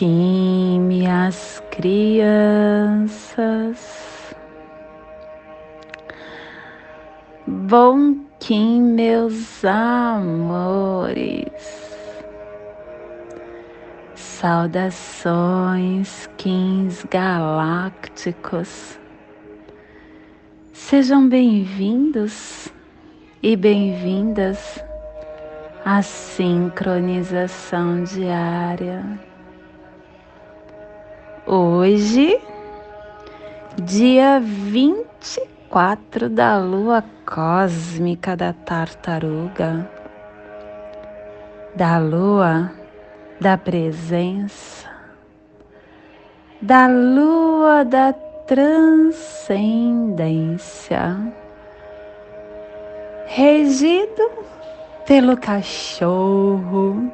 Kim, minhas crianças. Bom meus amores. Saudações, Kings galácticos. Sejam bem-vindos e bem-vindas à sincronização diária. Hoje, dia 24 da lua cósmica da tartaruga, da lua da presença, da lua da transcendência, regido pelo cachorro.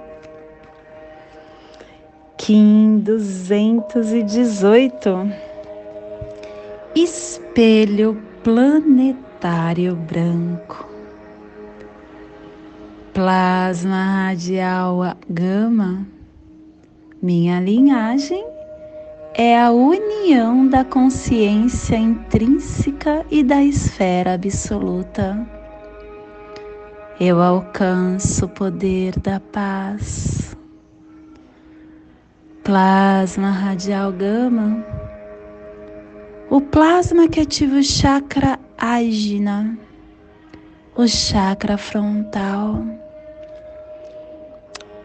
Kim 218 Espelho planetário branco. Plasma radial gama. Minha linhagem é a união da consciência intrínseca e da esfera absoluta. Eu alcanço o poder da paz. Plasma radial gama. O plasma que ativa o chakra ágina, o chakra frontal,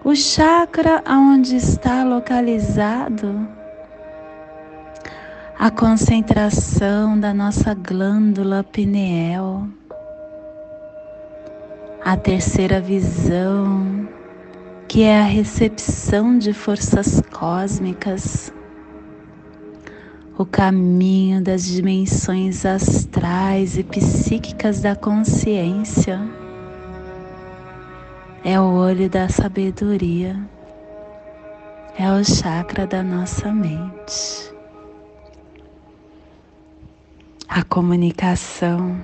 o chakra onde está localizado a concentração da nossa glândula pineal a terceira visão, que é a recepção de forças cósmicas, o caminho das dimensões astrais e psíquicas da consciência, é o olho da sabedoria, é o chakra da nossa mente. A comunicação,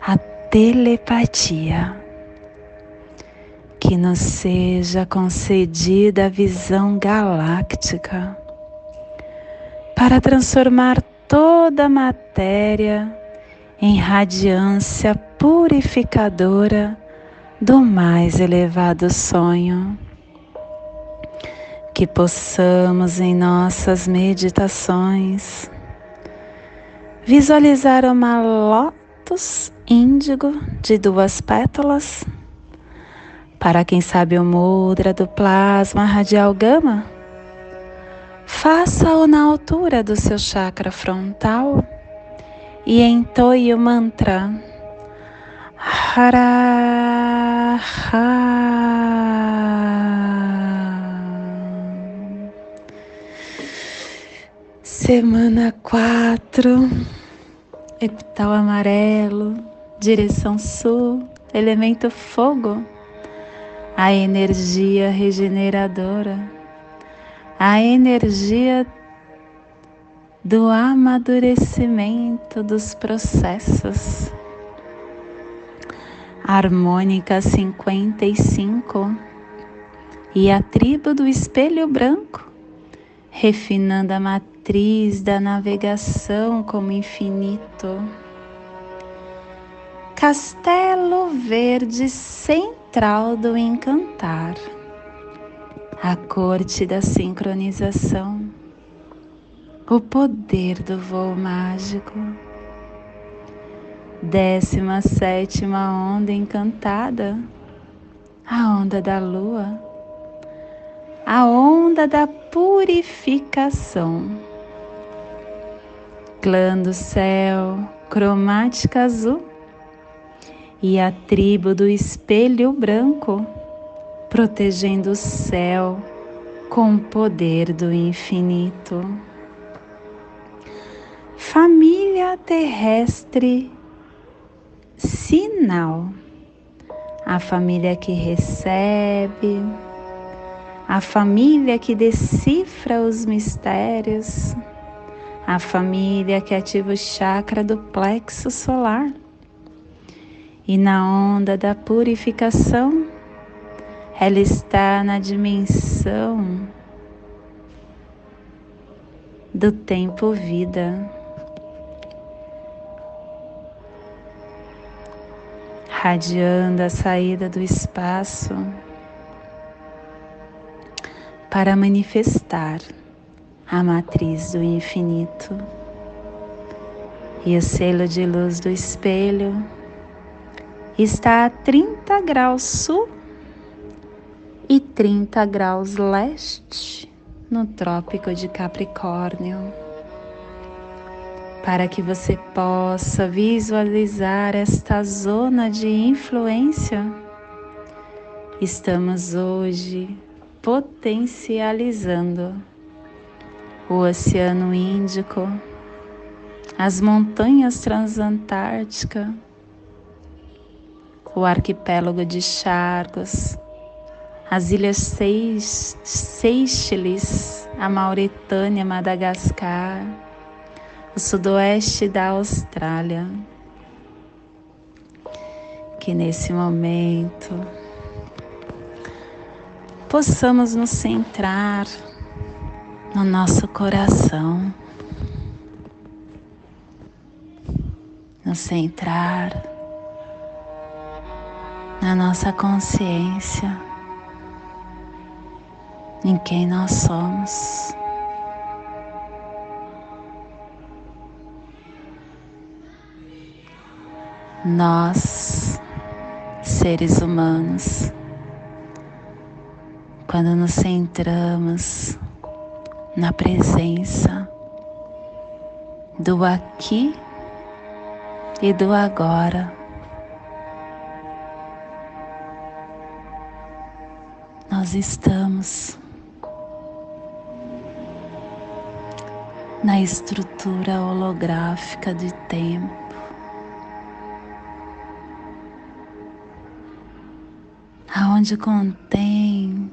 a telepatia. Que nos seja concedida a visão galáctica para transformar toda a matéria em radiância purificadora do mais elevado sonho. Que possamos em nossas meditações visualizar uma lótus índigo de duas pétalas. Para quem sabe o mudra do plasma radial gama, faça-o na altura do seu chakra frontal e entoie o mantra. Hara Semana 4, epital amarelo, direção sul, elemento fogo, a energia regeneradora, a energia do amadurecimento dos processos. Harmônica 55 e a tribo do espelho branco, refinando a matriz da navegação como infinito. Castelo Verde Central do Encantar, a corte da sincronização, o poder do voo mágico. Décima sétima onda encantada, a onda da lua, a onda da purificação. Clã do céu, cromática azul e a tribo do espelho branco, protegendo o céu com o poder do infinito. Família terrestre sinal, a família que recebe, a família que decifra os mistérios, a família que ativa o chakra do plexo solar e na onda da purificação ela está na dimensão do tempo vida. Radiando a saída do espaço para manifestar a matriz do infinito e o selo de luz do espelho está a 30 graus sul e 30 graus leste no Trópico de Capricórnio. Para que você possa visualizar esta zona de influência, estamos hoje potencializando o Oceano Índico, as montanhas transantárticas, o arquipélago de Chagos, as ilhas Seychelles, a Mauritânia, Madagascar, o sudoeste da Austrália. Que nesse momento possamos nos centrar no nosso coração, nos centrar na nossa consciência em quem nós somos. Nós, seres humanos, quando nos centramos na presença do aqui e do agora, nós estamos na estrutura holográfica de tempo. Aonde contém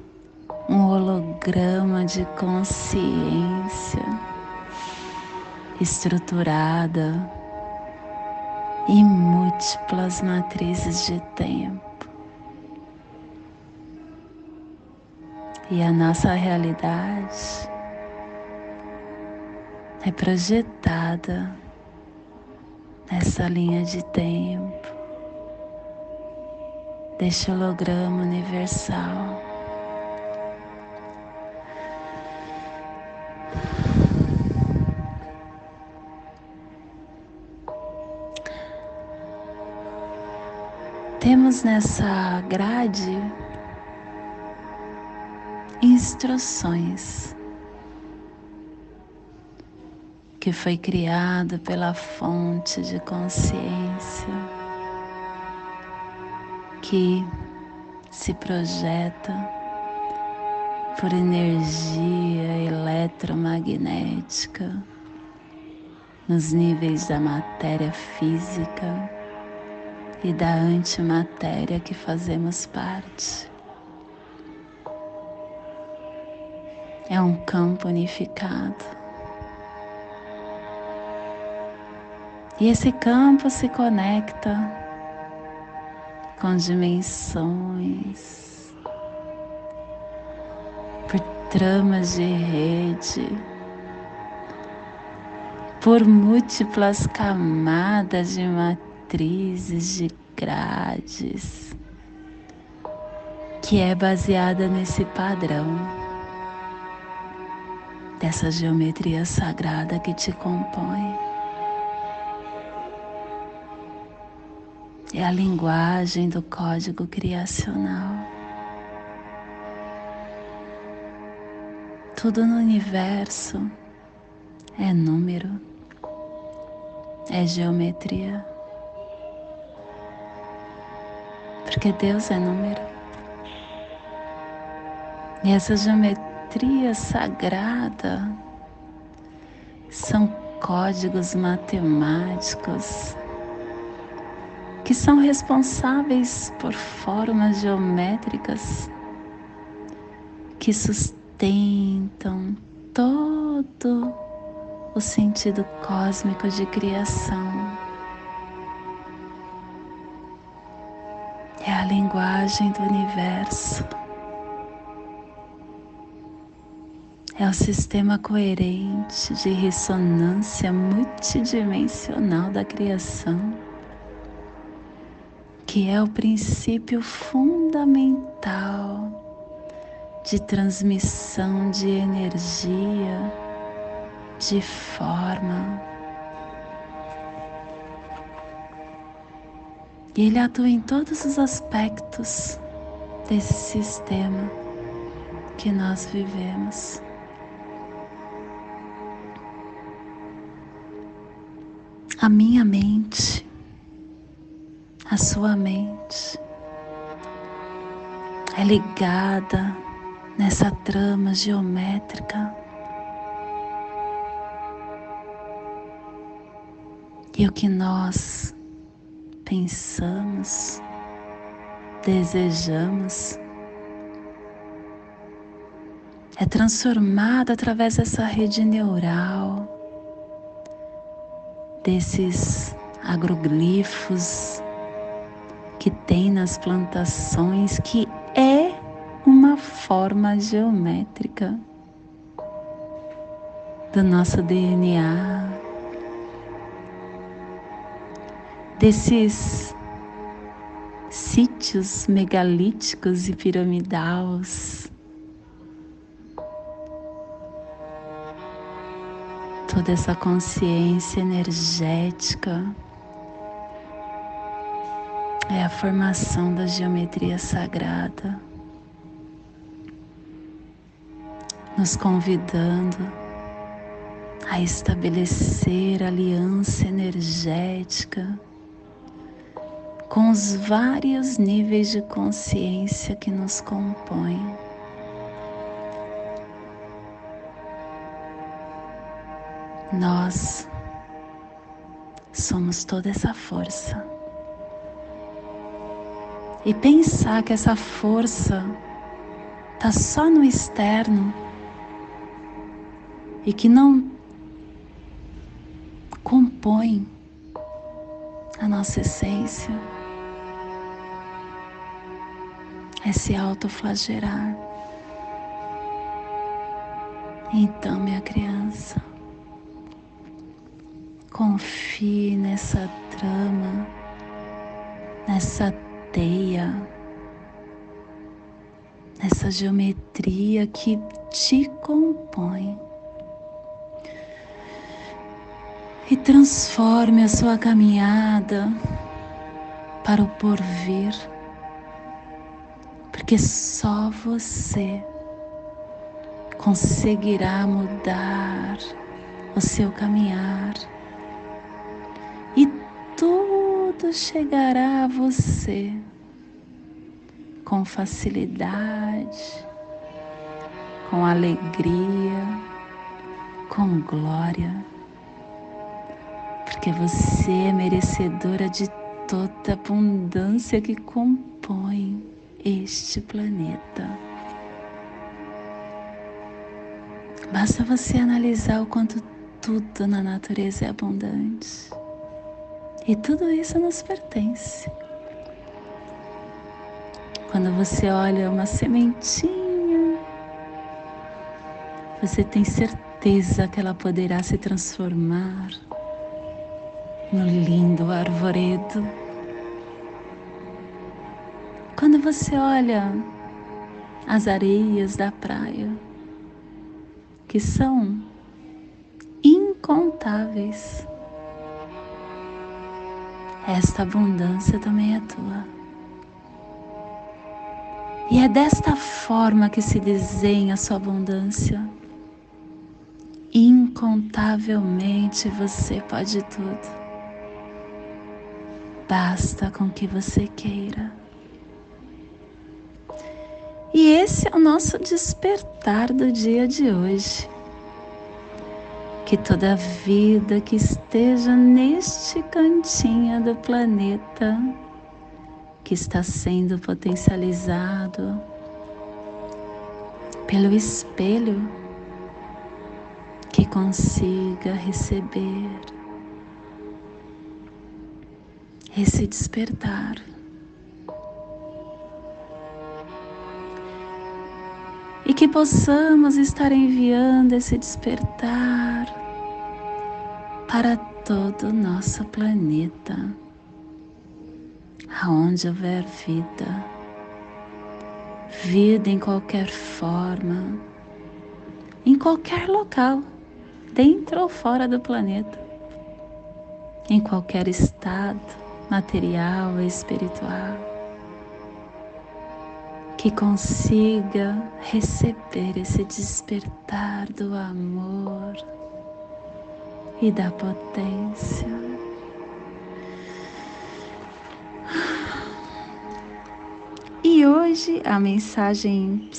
um holograma de consciência estruturada em múltiplas matrizes de tempo. E a nossa realidade é projetada nessa linha de tempo, deste holograma universal. Temos nessa grade instruções que foi criado pela fonte de consciência que se projeta por energia eletromagnética nos níveis da matéria física e da antimatéria que fazemos parte. É um campo unificado. E esse campo se conecta com dimensões, por tramas de rede, por múltiplas camadas de matrizes, de grades, que é baseada nesse padrão dessa geometria sagrada que te compõe. é a linguagem do código criacional. Tudo no universo é número, é geometria. Porque Deus é número. E essa geometria sagrada são códigos matemáticos que são responsáveis por formas geométricas que sustentam todo o sentido cósmico de criação. É a linguagem do universo. É o sistema coerente de ressonância multidimensional da criação, que é o princípio fundamental de transmissão de energia, de forma. E ele atua em todos os aspectos desse sistema que nós vivemos. A minha mente, a sua mente, é ligada nessa trama geométrica. E o que nós pensamos, desejamos, é transformado através dessa rede neural, desses agroglifos que tem nas plantações, que é uma forma geométrica do nosso DNA, desses sítios megalíticos e piramidais. Toda essa consciência energética é a formação da geometria sagrada, nos convidando a estabelecer aliança energética com os vários níveis de consciência que nos compõem. Nós somos toda essa força. E pensar que essa força está só no externo e que não compõe a nossa essência é se autoflagelar. Então, minha criança, confie nessa trama, nessa teia, nessa geometria que te compõe. E transforme a sua caminhada para o porvir porque só você conseguirá mudar o seu caminhar tudo chegará a você com facilidade, com alegria, com glória, porque você é merecedora de toda a abundância que compõe este planeta. Basta você analisar o quanto tudo na natureza é abundante. E tudo isso nos pertence. Quando você olha uma sementinha, você tem certeza que ela poderá se transformar no lindo arvoredo quando você olha as areias da praia, que são incontáveis, esta abundância também é tua. E é desta forma que se desenha a sua abundância. Incontavelmente você pode tudo. Basta com que você queira. E esse é o nosso despertar do dia de hoje. Que toda vida que esteja neste cantinho do planeta, que está sendo potencializado pelo espelho, que consiga receber esse despertar. possamos estar enviando esse despertar para todo o nosso planeta, aonde houver vida, vida em qualquer forma, em qualquer local, dentro ou fora do planeta, em qualquer estado material ou espiritual, que consiga receber esse despertar do amor e da potência. E hoje a mensagem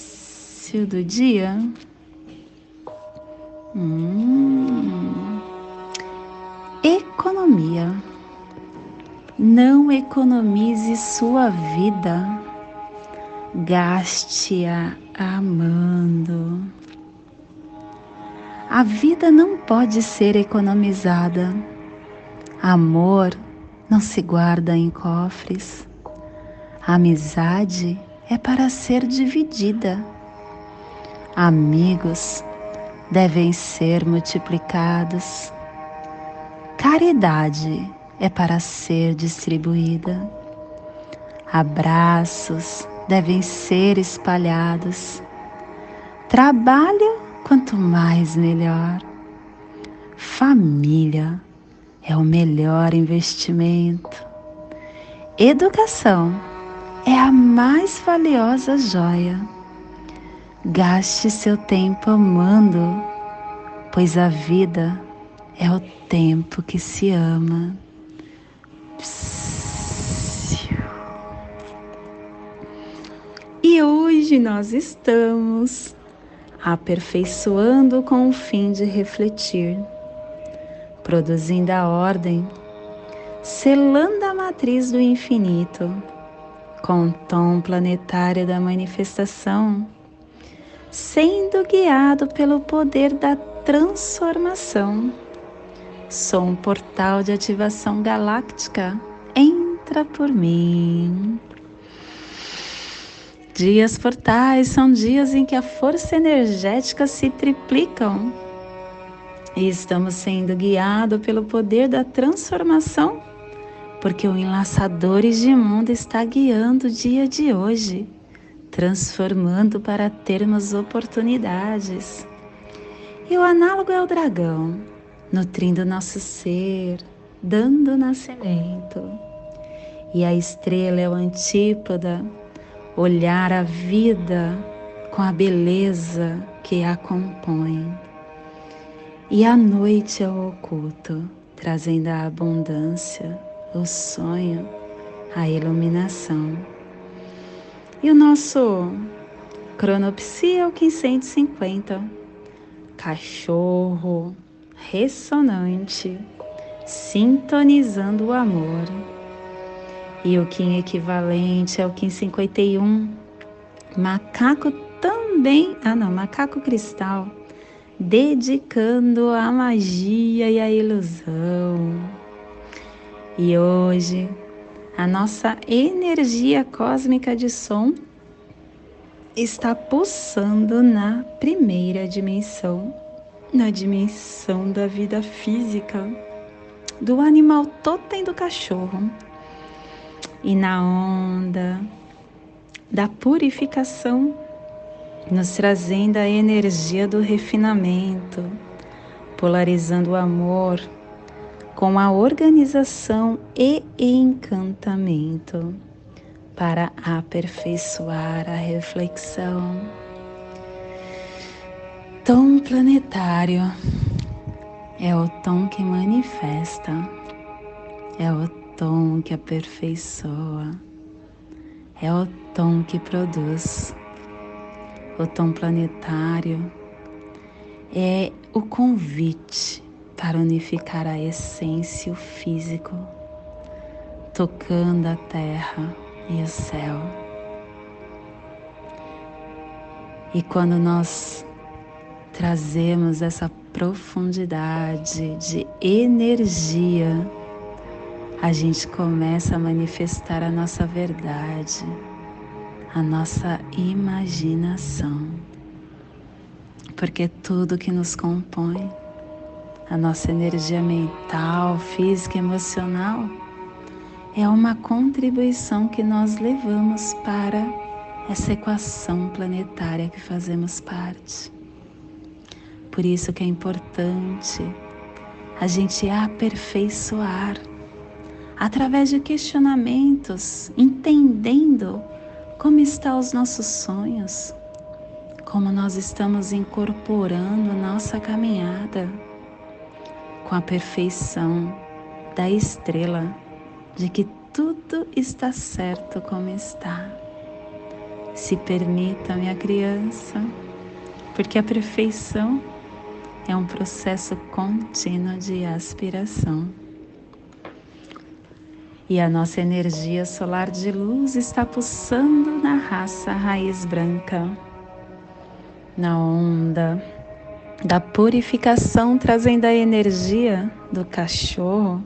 do dia. Hum, economia. Não economize sua vida, gaste-a amando. A vida não pode ser economizada. Amor não se guarda em cofres. Amizade é para ser dividida. Amigos devem ser multiplicados. Caridade é para ser distribuída. Abraços devem ser espalhados. Trabalho quanto mais melhor. Família é o melhor investimento. Educação é a mais valiosa joia. Gaste seu tempo amando, pois a vida é o tempo que se ama. E hoje nós estamos aperfeiçoando com o fim de refletir, produzindo a ordem, selando a matriz do infinito, com o tom planetário da manifestação, sendo guiado pelo poder da transformação. Sou um portal de ativação galáctica. Entra por mim. Dias portais são dias em que a força energética se triplicam e estamos sendo guiados pelo poder da transformação, porque o Enlaçadores de Mundo está guiando o dia de hoje, transformando para termos oportunidades. E o análogo é o dragão, nutrindo nosso ser, dando nascimento. E a estrela é o antípoda olhar a vida com a beleza que a compõe. E a noite é o oculto, trazendo a abundância, o sonho, a iluminação. E o nosso cronopsia é o 550, cachorro ressonante, sintonizando o amor e o Kim equivalente é o Kim 51. Macaco também, ah não, macaco cristal, dedicando a magia e a ilusão. E hoje, a nossa energia cósmica de som está pulsando na primeira dimensão, na dimensão da vida física, do animal totem do cachorro e na onda da purificação, nos trazendo a energia do refinamento, polarizando o amor com a organização e encantamento para aperfeiçoar a reflexão. Tom planetário é o tom que manifesta, é o tom que aperfeiçoa, é o tom que produz. O tom planetário é o convite para unificar a essência e o físico, tocando a terra e o céu. E quando nós trazemos essa profundidade de energia, a gente começa a manifestar a nossa verdade, a nossa imaginação. porque tudo que nos compõe, a nossa energia mental, física, emocional, é uma contribuição que nós levamos para essa equação planetária que fazemos parte. Por isso que é importante a gente aperfeiçoar através de questionamentos, entendendo como estão os nossos sonhos, como nós estamos incorporando nossa caminhada com a perfeição da estrela de que tudo está certo como está. Se permita, minha criança, porque a perfeição é um processo contínuo de aspiração. E a nossa energia solar de luz está pulsando na raça raiz branca, na onda da purificação, trazendo a energia do cachorro,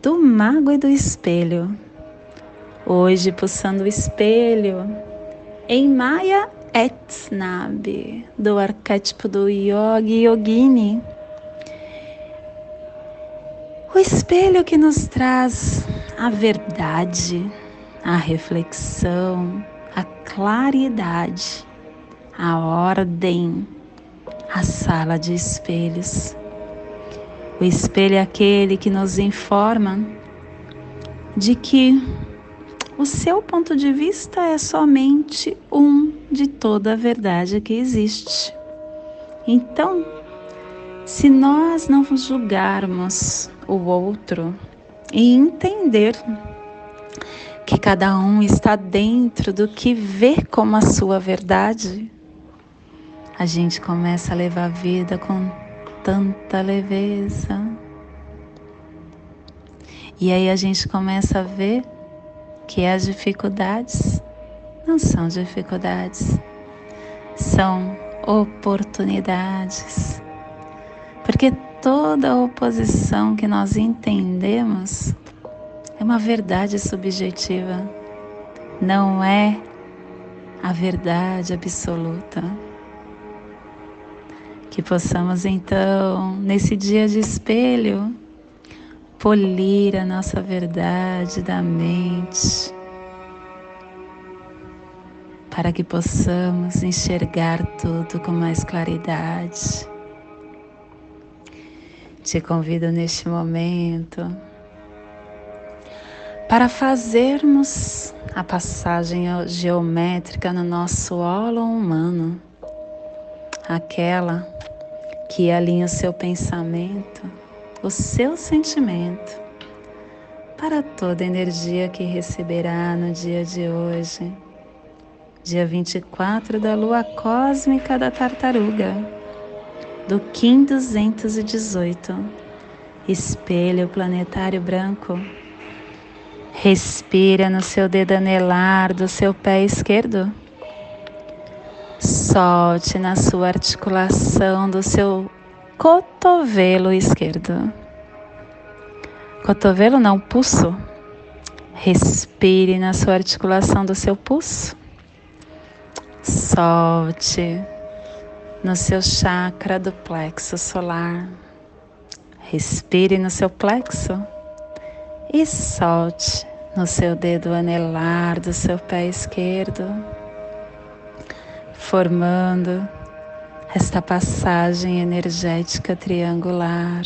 do mago e do espelho. Hoje, pulsando o espelho em Maya Etnab, do arquétipo do Yogi Yogini. O espelho que nos traz a verdade, a reflexão, a claridade, a ordem, a sala de espelhos. O espelho é aquele que nos informa de que o seu ponto de vista é somente um de toda a verdade que existe. Então, se nós não julgarmos o outro e entender que cada um está dentro do que vê como a sua verdade, a gente começa a levar a vida com tanta leveza. E aí a gente começa a ver que as dificuldades não são dificuldades, são oportunidades. Porque toda oposição que nós entendemos é uma verdade subjetiva, não é a verdade absoluta. Que possamos então, nesse dia de espelho, polir a nossa verdade da mente, para que possamos enxergar tudo com mais claridade te convido neste momento para fazermos a passagem geométrica no nosso holo humano, aquela que alinha o seu pensamento, o seu sentimento, para toda a energia que receberá no dia de hoje, dia 24 da lua cósmica da tartaruga do Kim 218, espelho planetário branco. Respira no seu dedo anelar do seu pé esquerdo. Solte na sua articulação do seu cotovelo esquerdo. Cotovelo não, pulso. Respire na sua articulação do seu pulso. Solte no seu chakra do plexo solar. Respire no seu plexo e solte no seu dedo anelar do seu pé esquerdo, formando esta passagem energética triangular.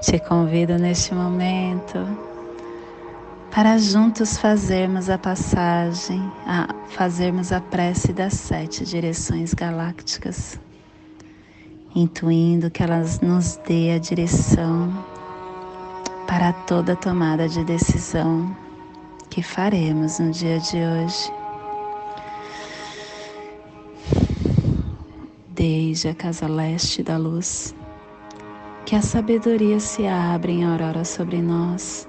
Te convido neste momento para juntos fazermos a passagem, a fazermos a prece das sete direções galácticas, intuindo que elas nos dê a direção para toda tomada de decisão que faremos no dia de hoje. Desde a casa leste da luz, que a sabedoria se abra em aurora sobre nós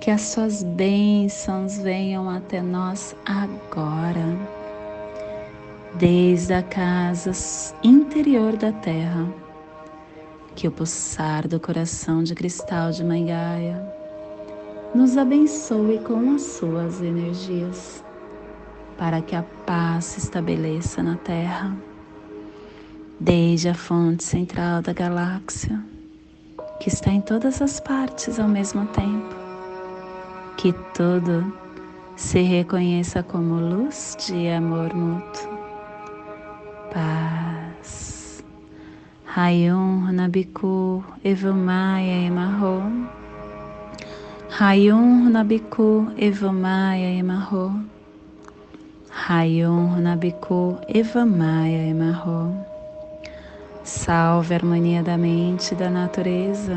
que as suas bênçãos venham até nós agora, desde a casa interior da Terra, que o pulsar do coração de cristal de Mãe Gaia nos abençoe com as suas energias, para que a paz se estabeleça na Terra desde a fonte central da galáxia, que está em todas as partes ao mesmo tempo, que tudo se reconheça como luz de amor mútuo, paz. Rayum Nabiku Evamaya Emarro. Rayum Nabiku Evamaya Emarro. Rayum Nabiku Evamaya Emarro. Salve a harmonia da mente e da natureza,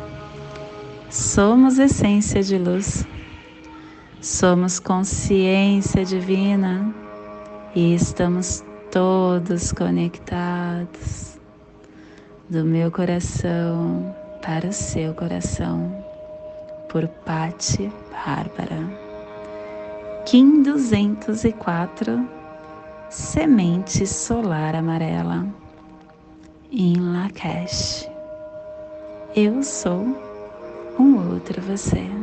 somos essência de luz, somos consciência divina e estamos todos conectados do meu coração para o seu coração por Pati Bárbara. Kim 204 Semente Solar Amarela em Lakesh. Eu sou um outro você.